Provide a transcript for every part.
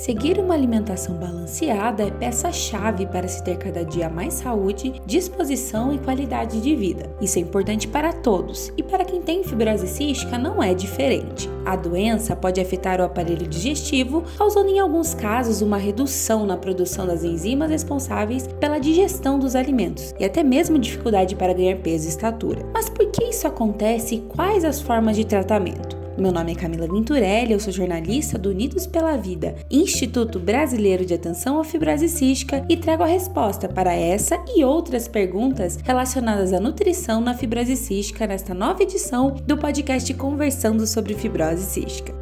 Seguir uma alimentação balanceada é peça-chave para se ter cada dia mais saúde, disposição e qualidade de vida. Isso é importante para todos e para quem tem fibrose cística não é diferente. A doença pode afetar o aparelho digestivo, causando em alguns casos uma redução na produção das enzimas responsáveis pela digestão dos alimentos e até mesmo dificuldade para ganhar peso e estatura. Mas por que isso acontece e quais as formas de tratamento? Meu nome é Camila Venturelli, eu sou jornalista do Unidos pela Vida, Instituto Brasileiro de Atenção à Fibrose Cística, e trago a resposta para essa e outras perguntas relacionadas à nutrição na fibrose cística nesta nova edição do podcast Conversando sobre Fibrose Cística.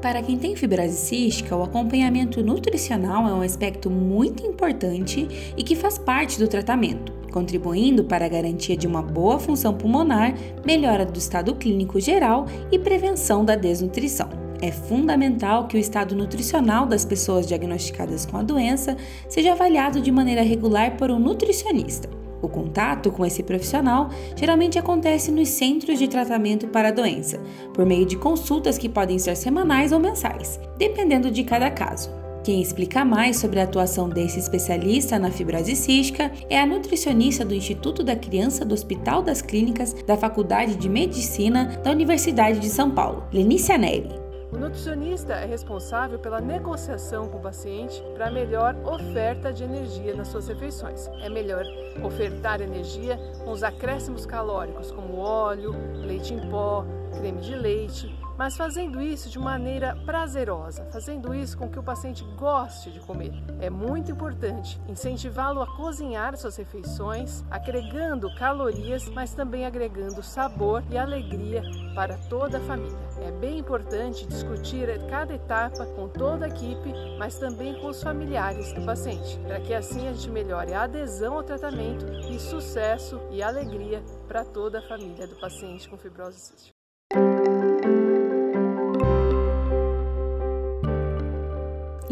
Para quem tem fibrose cística, o acompanhamento nutricional é um aspecto muito importante e que faz parte do tratamento contribuindo para a garantia de uma boa função pulmonar, melhora do estado clínico geral e prevenção da desnutrição. É fundamental que o estado nutricional das pessoas diagnosticadas com a doença seja avaliado de maneira regular por um nutricionista. O contato com esse profissional geralmente acontece nos centros de tratamento para a doença, por meio de consultas que podem ser semanais ou mensais, dependendo de cada caso. Quem explica mais sobre a atuação desse especialista na fibrose cística é a nutricionista do Instituto da Criança do Hospital das Clínicas da Faculdade de Medicina da Universidade de São Paulo, Lenícia Neri. O nutricionista é responsável pela negociação com o paciente para melhor oferta de energia nas suas refeições. É melhor ofertar energia com os acréscimos calóricos, como óleo, leite em pó, creme de leite, mas fazendo isso de maneira prazerosa, fazendo isso com que o paciente goste de comer. É muito importante incentivá-lo a cozinhar suas refeições, agregando calorias, mas também agregando sabor e alegria para toda a família. É bem importante discutir cada etapa com toda a equipe, mas também com os familiares do paciente, para que assim a gente melhore a adesão ao tratamento e sucesso e alegria para toda a família do paciente com fibrose cística.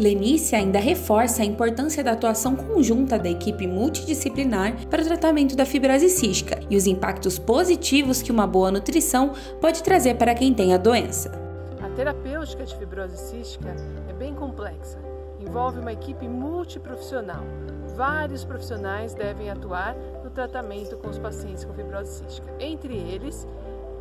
Lenícia ainda reforça a importância da atuação conjunta da equipe multidisciplinar para o tratamento da fibrose cística e os impactos positivos que uma boa nutrição pode trazer para quem tem a doença. A terapêutica de fibrose cística é bem complexa. Envolve uma equipe multiprofissional. Vários profissionais devem atuar no tratamento com os pacientes com fibrose cística. Entre eles,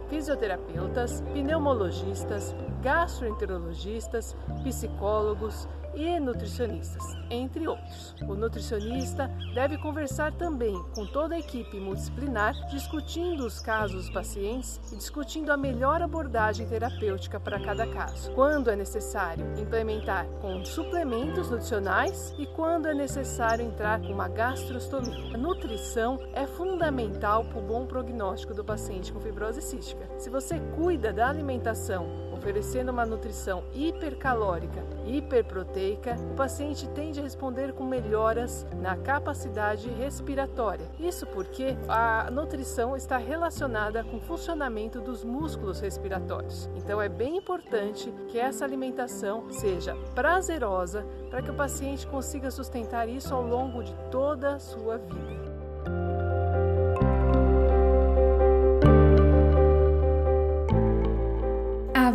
fisioterapeutas, pneumologistas, gastroenterologistas, psicólogos, e nutricionistas, entre outros. O nutricionista deve conversar também com toda a equipe multidisciplinar, discutindo os casos dos pacientes e discutindo a melhor abordagem terapêutica para cada caso. Quando é necessário implementar com suplementos nutricionais e quando é necessário entrar com uma gastrostomia. A nutrição é fundamental para o bom prognóstico do paciente com fibrose cística. Se você cuida da alimentação oferecendo uma nutrição hipercalórica e hiperproteica, o paciente tende a responder com melhoras na capacidade respiratória. Isso porque a nutrição está relacionada com o funcionamento dos músculos respiratórios. Então é bem importante que essa alimentação seja prazerosa para que o paciente consiga sustentar isso ao longo de toda a sua vida.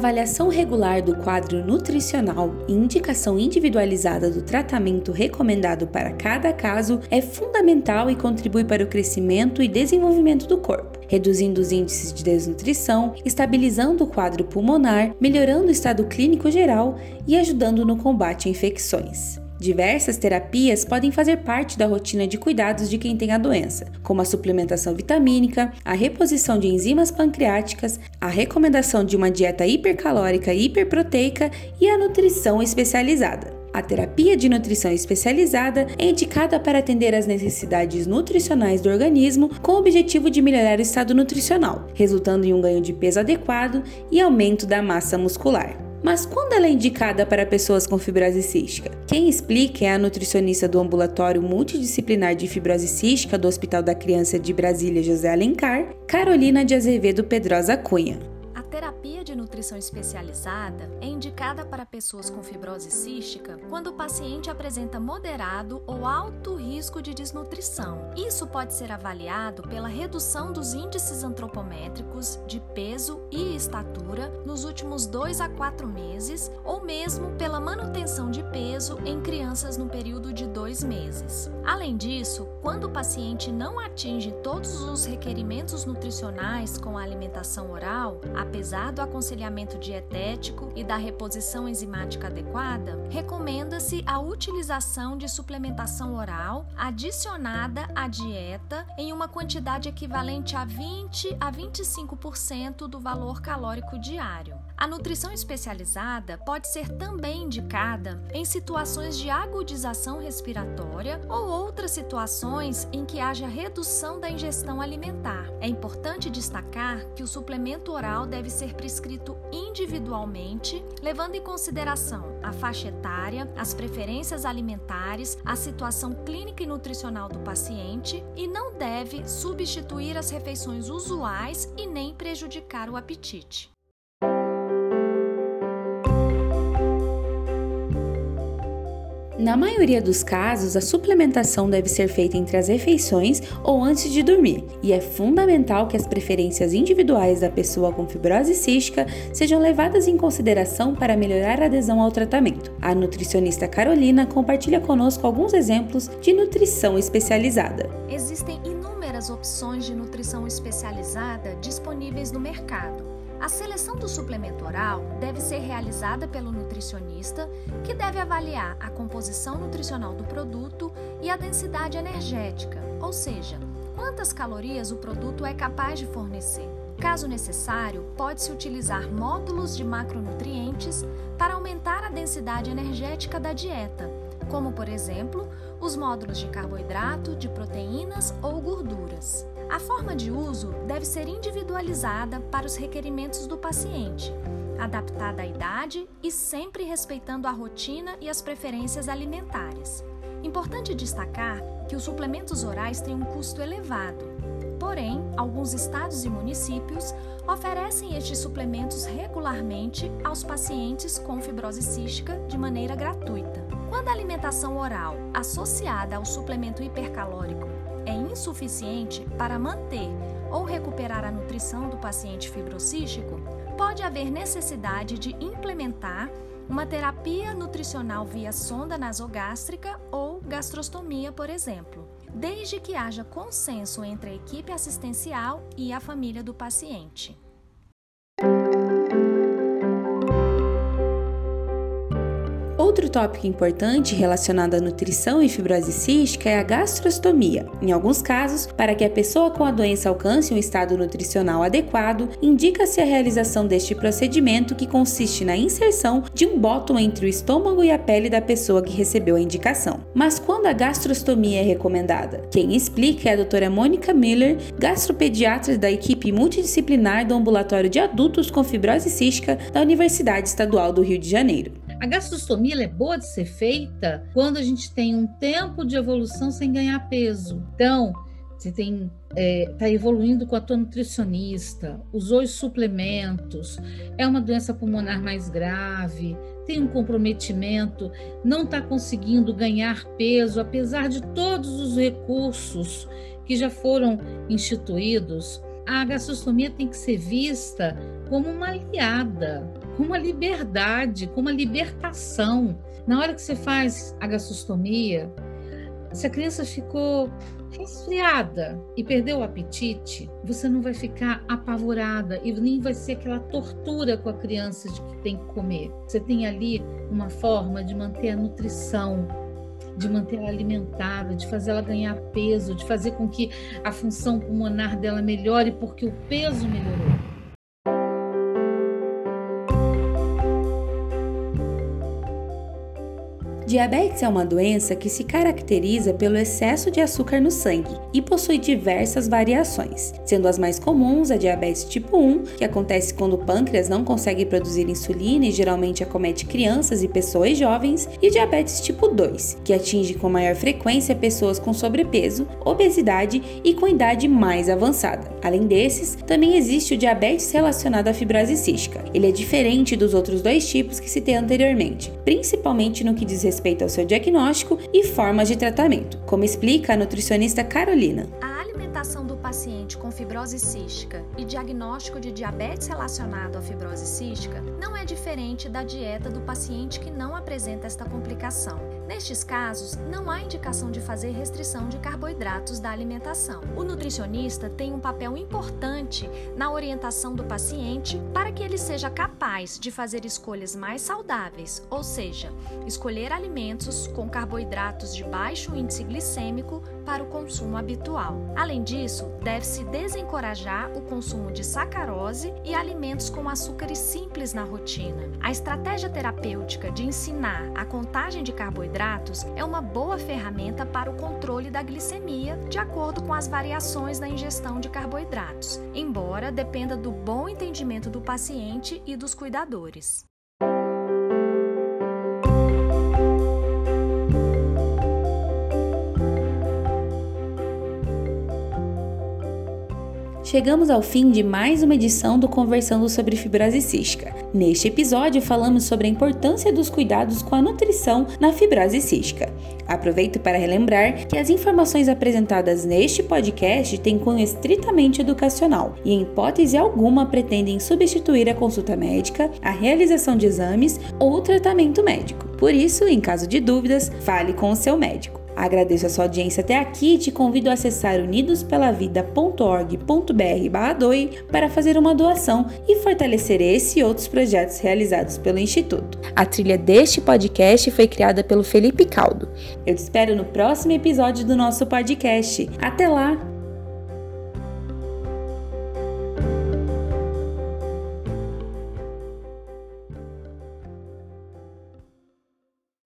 Avaliação regular do quadro nutricional e indicação individualizada do tratamento recomendado para cada caso é fundamental e contribui para o crescimento e desenvolvimento do corpo, reduzindo os índices de desnutrição, estabilizando o quadro pulmonar, melhorando o estado clínico geral e ajudando no combate a infecções. Diversas terapias podem fazer parte da rotina de cuidados de quem tem a doença, como a suplementação vitamínica, a reposição de enzimas pancreáticas, a recomendação de uma dieta hipercalórica e hiperproteica e a nutrição especializada. A terapia de nutrição especializada é indicada para atender às necessidades nutricionais do organismo com o objetivo de melhorar o estado nutricional, resultando em um ganho de peso adequado e aumento da massa muscular. Mas quando ela é indicada para pessoas com fibrose cística? Quem explica é a nutricionista do ambulatório multidisciplinar de fibrose cística do Hospital da Criança de Brasília, José Alencar, Carolina de Azevedo Pedrosa Cunha nutrição especializada é indicada para pessoas com fibrose cística quando o paciente apresenta moderado ou alto risco de desnutrição. Isso pode ser avaliado pela redução dos índices antropométricos de peso e estatura nos últimos 2 a 4 meses ou mesmo pela manutenção de peso em crianças no período de 2 meses. Além disso, quando o paciente não atinge todos os requerimentos nutricionais com a alimentação oral, apesar do aconselhamento dietético e da reposição enzimática adequada, recomenda-se a utilização de suplementação oral adicionada à dieta em uma quantidade equivalente a 20 a 25% do valor calórico diário. A nutrição especializada pode ser também indicada em situações de agudização respiratória ou outras situações em que haja redução da ingestão alimentar. É importante destacar que o suplemento oral deve ser prescrito individualmente, levando em consideração a faixa etária, as preferências alimentares, a situação clínica e nutricional do paciente e não deve substituir as refeições usuais e nem prejudicar o apetite. Na maioria dos casos, a suplementação deve ser feita entre as refeições ou antes de dormir, e é fundamental que as preferências individuais da pessoa com fibrose cística sejam levadas em consideração para melhorar a adesão ao tratamento. A nutricionista Carolina compartilha conosco alguns exemplos de nutrição especializada. Existem inúmeras opções de nutrição especializada disponíveis no mercado a seleção do suplemento oral deve ser realizada pelo nutricionista, que deve avaliar a composição nutricional do produto e a densidade energética, ou seja, quantas calorias o produto é capaz de fornecer. Caso necessário, pode-se utilizar módulos de macronutrientes para aumentar a densidade energética da dieta, como por exemplo os módulos de carboidrato, de proteínas ou gorduras. A forma de uso deve ser individualizada para os requerimentos do paciente, adaptada à idade e sempre respeitando a rotina e as preferências alimentares. Importante destacar que os suplementos orais têm um custo elevado. Porém, alguns estados e municípios oferecem estes suplementos regularmente aos pacientes com fibrose cística de maneira gratuita. Quando a alimentação oral associada ao suplemento hipercalórico é insuficiente para manter ou recuperar a nutrição do paciente fibrocístico, pode haver necessidade de implementar uma terapia nutricional via sonda nasogástrica ou gastrostomia, por exemplo, desde que haja consenso entre a equipe assistencial e a família do paciente. Outro tópico importante relacionado à nutrição e fibrose cística é a gastrostomia. Em alguns casos, para que a pessoa com a doença alcance um estado nutricional adequado, indica-se a realização deste procedimento que consiste na inserção de um bóton entre o estômago e a pele da pessoa que recebeu a indicação. Mas quando a gastrostomia é recomendada? Quem explica é a doutora Mônica Miller, gastropediatra da equipe multidisciplinar do Ambulatório de Adultos com Fibrose Cística da Universidade Estadual do Rio de Janeiro. A gastrostomia é boa de ser feita quando a gente tem um tempo de evolução sem ganhar peso. Então, você tem está é, tá evoluindo com a tua nutricionista, usou os suplementos, é uma doença pulmonar mais grave, tem um comprometimento, não está conseguindo ganhar peso, apesar de todos os recursos que já foram instituídos, a gastrostomia tem que ser vista como uma aliada, como uma liberdade, como uma libertação. Na hora que você faz a gastrostomia, se a criança ficou resfriada e perdeu o apetite, você não vai ficar apavorada e nem vai ser aquela tortura com a criança de que tem que comer. Você tem ali uma forma de manter a nutrição, de manter ela alimentada, de fazer ela ganhar peso, de fazer com que a função pulmonar dela melhore porque o peso melhorou. Diabetes é uma doença que se caracteriza pelo excesso de açúcar no sangue e possui diversas variações, sendo as mais comuns a diabetes tipo 1, que acontece quando o pâncreas não consegue produzir insulina e geralmente acomete crianças e pessoas jovens, e diabetes tipo 2, que atinge com maior frequência pessoas com sobrepeso, obesidade e com idade mais avançada. Além desses, também existe o diabetes relacionado à fibrose cística. Ele é diferente dos outros dois tipos que citei anteriormente, principalmente no que diz respeito ao seu diagnóstico e formas de tratamento, como explica a nutricionista Carolina alimentação do paciente com fibrose cística e diagnóstico de diabetes relacionado à fibrose cística não é diferente da dieta do paciente que não apresenta esta complicação. Nestes casos, não há indicação de fazer restrição de carboidratos da alimentação. O nutricionista tem um papel importante na orientação do paciente para que ele seja capaz de fazer escolhas mais saudáveis, ou seja, escolher alimentos com carboidratos de baixo índice glicêmico para o consumo habitual. Além disso, deve-se desencorajar o consumo de sacarose e alimentos com açúcares simples na rotina. A estratégia terapêutica de ensinar a contagem de carboidratos é uma boa ferramenta para o controle da glicemia, de acordo com as variações na ingestão de carboidratos, embora dependa do bom entendimento do paciente e dos cuidadores. Chegamos ao fim de mais uma edição do Conversando sobre Fibrose Cística. Neste episódio, falamos sobre a importância dos cuidados com a nutrição na fibrose cística. Aproveito para relembrar que as informações apresentadas neste podcast têm cunho estritamente educacional e, em hipótese alguma, pretendem substituir a consulta médica, a realização de exames ou tratamento médico. Por isso, em caso de dúvidas, fale com o seu médico. Agradeço a sua audiência até aqui e te convido a acessar unidospelavida.org.br/doe para fazer uma doação e fortalecer esse e outros projetos realizados pelo Instituto. A trilha deste podcast foi criada pelo Felipe Caldo. Eu te espero no próximo episódio do nosso podcast. Até lá!